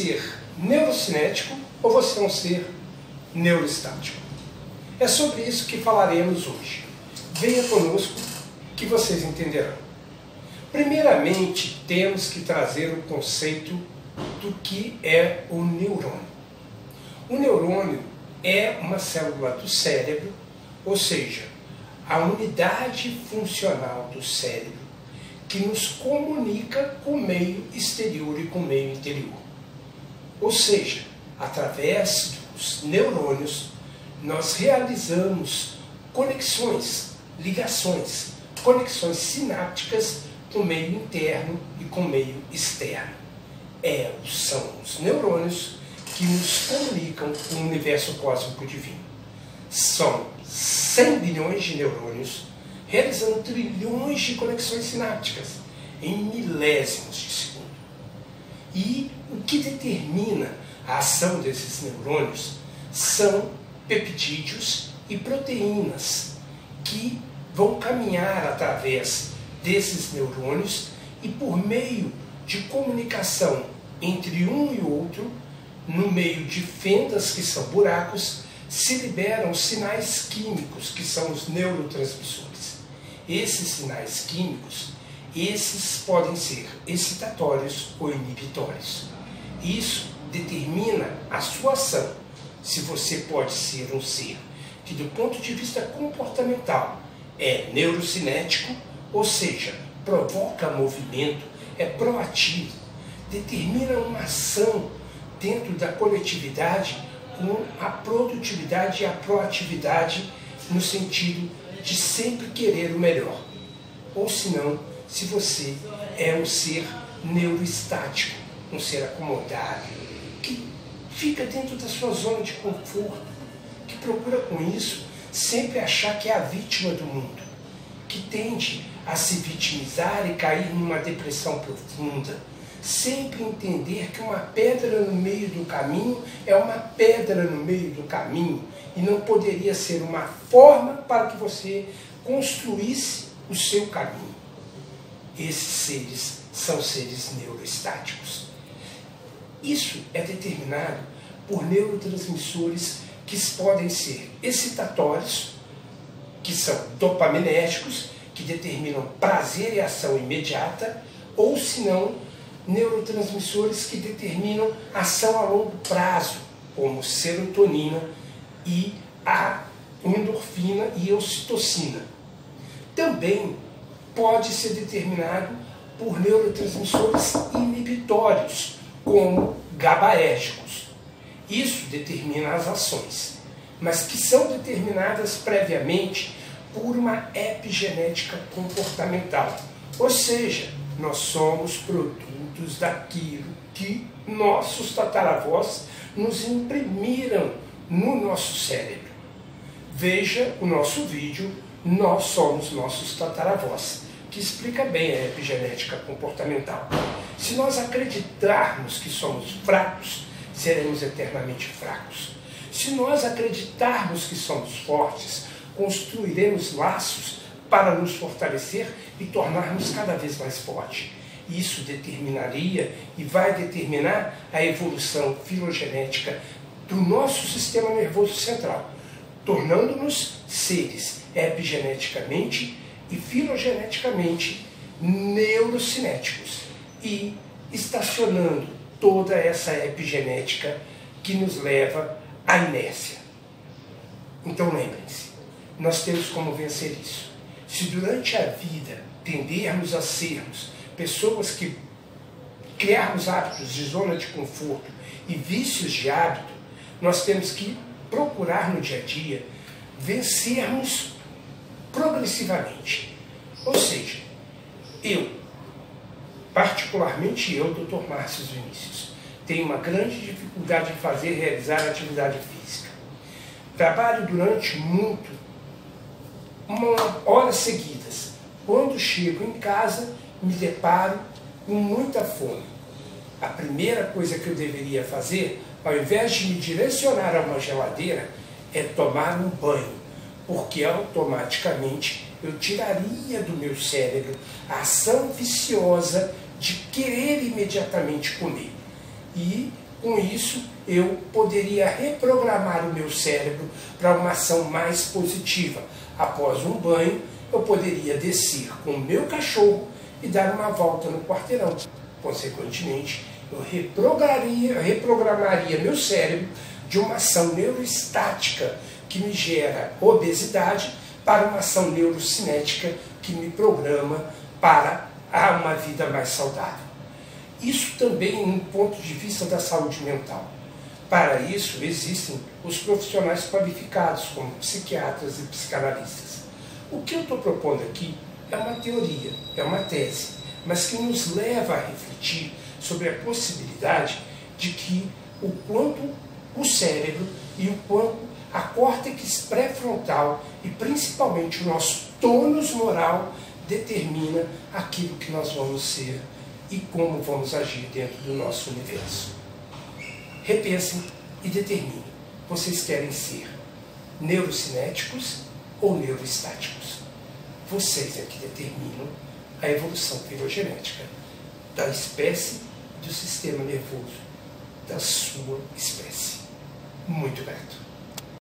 ser neurocinético ou você é um ser neuroestático. É sobre isso que falaremos hoje. Venha conosco que vocês entenderão. Primeiramente, temos que trazer o conceito do que é o neurônio. O neurônio é uma célula do cérebro, ou seja, a unidade funcional do cérebro que nos comunica com o meio exterior e com o meio interior. Ou seja, através dos neurônios, nós realizamos conexões, ligações, conexões sinápticas com o meio interno e com o meio externo. É, são os neurônios que nos comunicam com o universo cósmico divino. São 100 bilhões de neurônios realizando trilhões de conexões sinápticas em milésimos de segundo. E o que determina a ação desses neurônios são peptídeos e proteínas que vão caminhar através desses neurônios e por meio de comunicação entre um e outro, no meio de fendas que são buracos, se liberam sinais químicos que são os neurotransmissores. Esses sinais químicos, esses podem ser excitatórios ou inibitórios. Isso determina a sua ação, se você pode ser um ser que do ponto de vista comportamental é neurocinético, ou seja, provoca movimento, é proativo, determina uma ação dentro da coletividade com a produtividade e a proatividade no sentido de sempre querer o melhor. Ou se não, se você é um ser neuroestático, um ser acomodado, que fica dentro da sua zona de conforto, que procura com isso sempre achar que é a vítima do mundo, que tende a se vitimizar e cair numa depressão profunda, sempre entender que uma pedra no meio do caminho é uma pedra no meio do caminho e não poderia ser uma forma para que você construísse o seu caminho. Esses seres são seres neuroestáticos. Isso é determinado por neurotransmissores que podem ser excitatórios, que são dopaminéticos, que determinam prazer e ação imediata, ou se não, neurotransmissores que determinam ação a longo prazo, como serotonina e a endorfina e ocitocina. Também pode ser determinado por neurotransmissores inibitórios, como GABAérgicos. Isso determina as ações, mas que são determinadas previamente por uma epigenética comportamental. Ou seja, nós somos produtos daquilo que nossos tataravós nos imprimiram no nosso cérebro. Veja o nosso vídeo Nós Somos Nossos Tataravós, que explica bem a epigenética comportamental. Se nós acreditarmos que somos fracos, seremos eternamente fracos. Se nós acreditarmos que somos fortes, construiremos laços para nos fortalecer e tornarmos cada vez mais fortes. Isso determinaria e vai determinar a evolução filogenética do nosso sistema nervoso central, tornando-nos seres epigeneticamente e filogeneticamente neurocinéticos e estacionando toda essa epigenética que nos leva à inércia. Então lembrem-se, nós temos como vencer isso. Se durante a vida tendermos a sermos pessoas que criarmos hábitos de zona de conforto e vícios de hábito, nós temos que procurar no dia a dia vencermos progressivamente. Ou seja, eu, particularmente eu, Dr. Márcio Vinícius, tenho uma grande dificuldade em fazer realizar atividade física. Trabalho durante muito, horas seguidas. Quando chego em casa, me deparo com muita fome. A primeira coisa que eu deveria fazer ao invés de me direcionar a uma geladeira, é tomar um banho, porque automaticamente eu tiraria do meu cérebro a ação viciosa de querer imediatamente comer. E Com isso, eu poderia reprogramar o meu cérebro para uma ação mais positiva. Após um banho, eu poderia descer com o meu cachorro e dar uma volta no quarteirão. Consequentemente, eu reprogramaria, reprogramaria meu cérebro de uma ação neuroestática que me gera obesidade para uma ação neurocinética que me programa para uma vida mais saudável. Isso também um ponto de vista da saúde mental. Para isso existem os profissionais qualificados, como psiquiatras e psicanalistas. O que eu estou propondo aqui é uma teoria, é uma tese, mas que nos leva a refletir sobre a possibilidade de que o quanto o cérebro e o quanto a córtex pré-frontal e principalmente o nosso tônus moral determina aquilo que nós vamos ser e como vamos agir dentro do nosso universo. Repensem e determinem. Vocês querem ser neurocinéticos ou neuroestáticos? Vocês é que determinam a evolução filogenética da espécie do sistema nervoso da sua espécie. Muito grato.